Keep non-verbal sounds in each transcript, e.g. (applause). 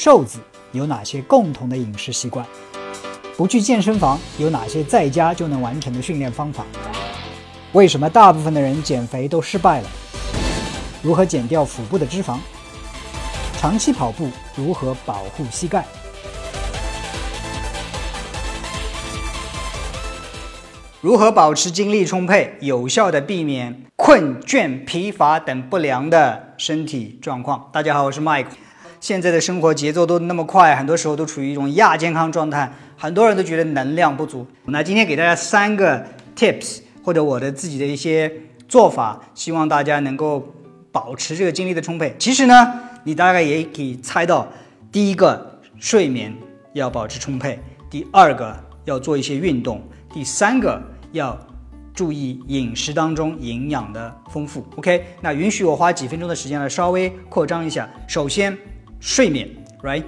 瘦子有哪些共同的饮食习惯？不去健身房有哪些在家就能完成的训练方法？为什么大部分的人减肥都失败了？如何减掉腹部的脂肪？长期跑步如何保护膝盖？如何保持精力充沛，有效的避免困倦、疲乏等不良的身体状况？大家好，我是 Mike。现在的生活节奏都那么快，很多时候都处于一种亚健康状态，很多人都觉得能量不足。那今天给大家三个 tips，或者我的自己的一些做法，希望大家能够保持这个精力的充沛。其实呢，你大概也可以猜到，第一个睡眠要保持充沛，第二个要做一些运动。第三个要注意饮食当中营养的丰富。OK，那允许我花几分钟的时间来稍微扩张一下。首先，睡眠，right？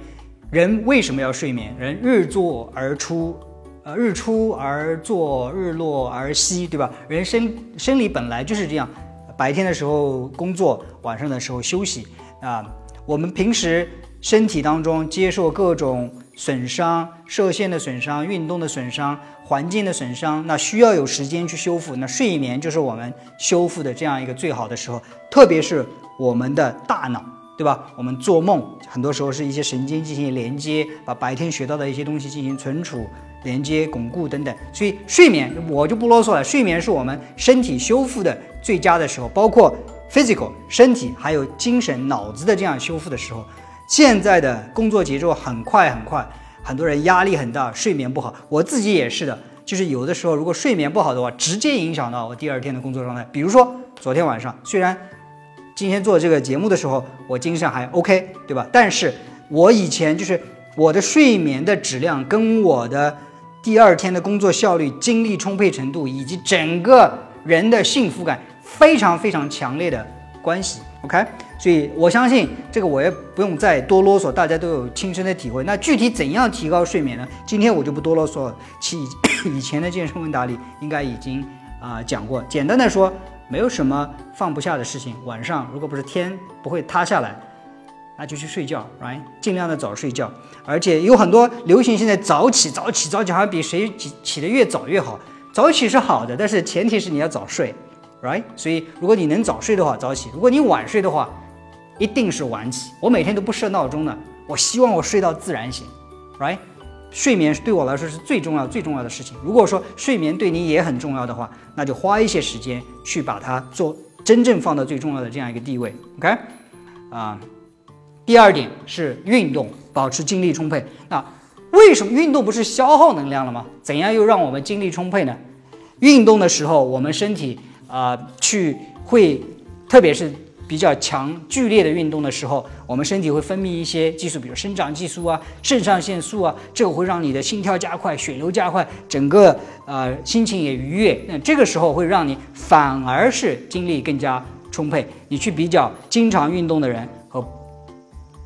人为什么要睡眠？人日作而出，呃，日出而作，日落而息，对吧？人生生理本来就是这样，白天的时候工作，晚上的时候休息啊。我们平时身体当中接受各种损伤，射线的损伤，运动的损伤。环境的损伤，那需要有时间去修复。那睡眠就是我们修复的这样一个最好的时候，特别是我们的大脑，对吧？我们做梦很多时候是一些神经进行连接，把白天学到的一些东西进行存储、连接、巩固等等。所以睡眠我就不啰嗦了，睡眠是我们身体修复的最佳的时候，包括 physical 身体还有精神、脑子的这样修复的时候。现在的工作节奏很快很快。很多人压力很大，睡眠不好，我自己也是的。就是有的时候，如果睡眠不好的话，直接影响到我第二天的工作状态。比如说昨天晚上，虽然今天做这个节目的时候我精神还 OK，对吧？但是我以前就是我的睡眠的质量跟我的第二天的工作效率、精力充沛程度以及整个人的幸福感非常非常强烈的关系。OK。所以我相信这个我也不用再多啰嗦，大家都有亲身的体会。那具体怎样提高睡眠呢？今天我就不多啰嗦了。其以前的健身问答里应该已经啊讲过。简单的说，没有什么放不下的事情。晚上如果不是天不会塌下来，那就去睡觉，right？尽量的早睡觉。而且有很多流行现在早起，早起，早起，好像比谁起起得越早越好。早起是好的，但是前提是你要早睡，right？所以如果你能早睡的话，早起；如果你晚睡的话，一定是晚起，我每天都不设闹钟的，我希望我睡到自然醒，right？睡眠对我来说是最重要、最重要的事情。如果说睡眠对你也很重要的话，那就花一些时间去把它做真正放到最重要的这样一个地位，OK？啊，第二点是运动，保持精力充沛。那为什么运动不是消耗能量了吗？怎样又让我们精力充沛呢？运动的时候，我们身体啊去会，特别是。比较强剧烈的运动的时候，我们身体会分泌一些激素，比如生长激素啊、肾上腺素啊，这个会让你的心跳加快、血流加快，整个呃心情也愉悦。那这个时候会让你反而是精力更加充沛。你去比较经常运动的人和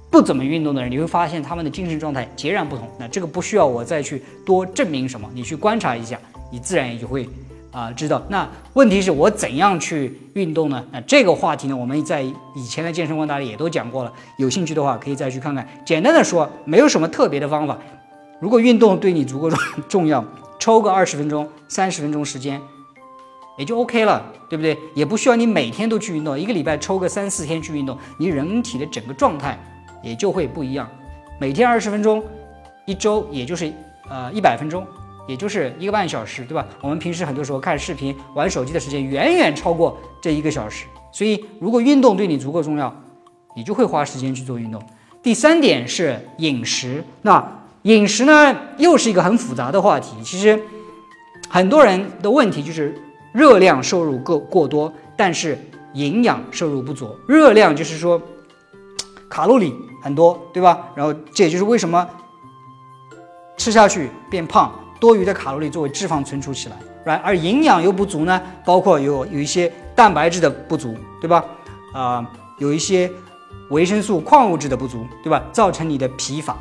不怎么运动的人，你会发现他们的精神状态截然不同。那这个不需要我再去多证明什么，你去观察一下，你自然也就会。啊，知道。那问题是我怎样去运动呢？那这个话题呢，我们在以前的健身问答里也都讲过了。有兴趣的话，可以再去看看。简单的说，没有什么特别的方法。如果运动对你足够重 (laughs) 重要，抽个二十分钟、三十分钟时间，也就 OK 了，对不对？也不需要你每天都去运动，一个礼拜抽个三四天去运动，你人体的整个状态也就会不一样。每天二十分钟，一周也就是呃一百分钟。也就是一个半小时，对吧？我们平时很多时候看视频、玩手机的时间远远超过这一个小时，所以如果运动对你足够重要，你就会花时间去做运动。第三点是饮食，那饮食呢又是一个很复杂的话题。其实很多人的问题就是热量摄入过过多，但是营养摄入不足。热量就是说卡路里很多，对吧？然后这也就是为什么吃下去变胖。多余的卡路里作为脂肪存储起来，right？而营养又不足呢，包括有有一些蛋白质的不足，对吧？啊，有一些维生素、矿物质的不足，对吧？造成你的疲乏，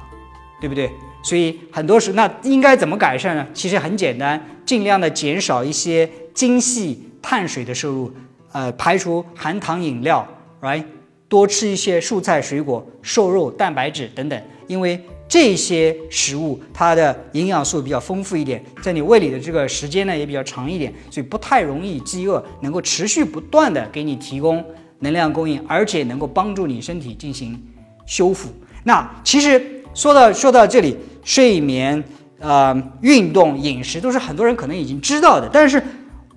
对不对？所以很多时那应该怎么改善呢？其实很简单，尽量的减少一些精细碳水的摄入，呃，排除含糖饮料，right？多吃一些蔬菜、水果、瘦肉、蛋白质等等。因为这些食物它的营养素比较丰富一点，在你胃里的这个时间呢也比较长一点，所以不太容易饥饿，能够持续不断的给你提供能量供应，而且能够帮助你身体进行修复。那其实说到说到这里，睡眠、呃运动、饮食都是很多人可能已经知道的，但是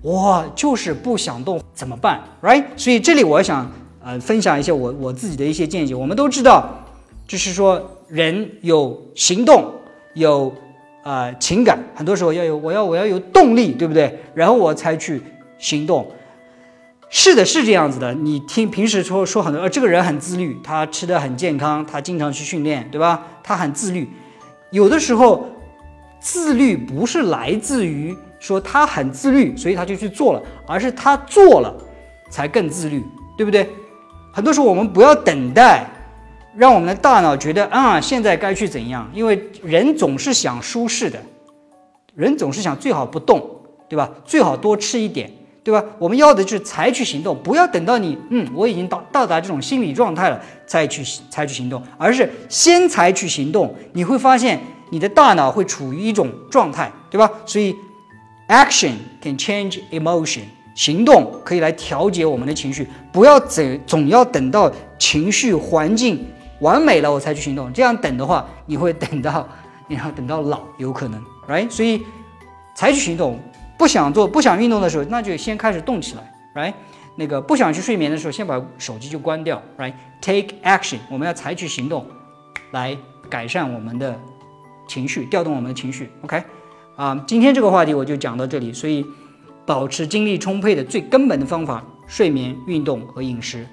我就是不想动，怎么办？Right？所以这里我想呃分享一些我我自己的一些见解。我们都知道，就是说人有行动，有呃情感，很多时候要有我要我要有动力，对不对？然后我才去行动。是的，是这样子的。你听平时说说很多，呃，这个人很自律，他吃的很健康，他经常去训练，对吧？他很自律。有的时候，自律不是来自于说他很自律，所以他就去做了，而是他做了才更自律，对不对？很多时候我们不要等待，让我们的大脑觉得啊，现在该去怎样？因为人总是想舒适的，人总是想最好不动，对吧？最好多吃一点。对吧？我们要的就是采取行动，不要等到你嗯，我已经到到达这种心理状态了再去采取行动，而是先采取行动。你会发现你的大脑会处于一种状态，对吧？所以，action can change emotion，行动可以来调节我们的情绪。不要总总要等到情绪环境完美了我才去行动，这样等的话，你会等到 (laughs) 你要等到老，有可能，right？所以采取行动。不想做、不想运动的时候，那就先开始动起来，right？那个不想去睡眠的时候，先把手机就关掉，right？Take action，我们要采取行动来改善我们的情绪，调动我们的情绪，OK？啊，今天这个话题我就讲到这里。所以，保持精力充沛的最根本的方法，睡眠、运动和饮食。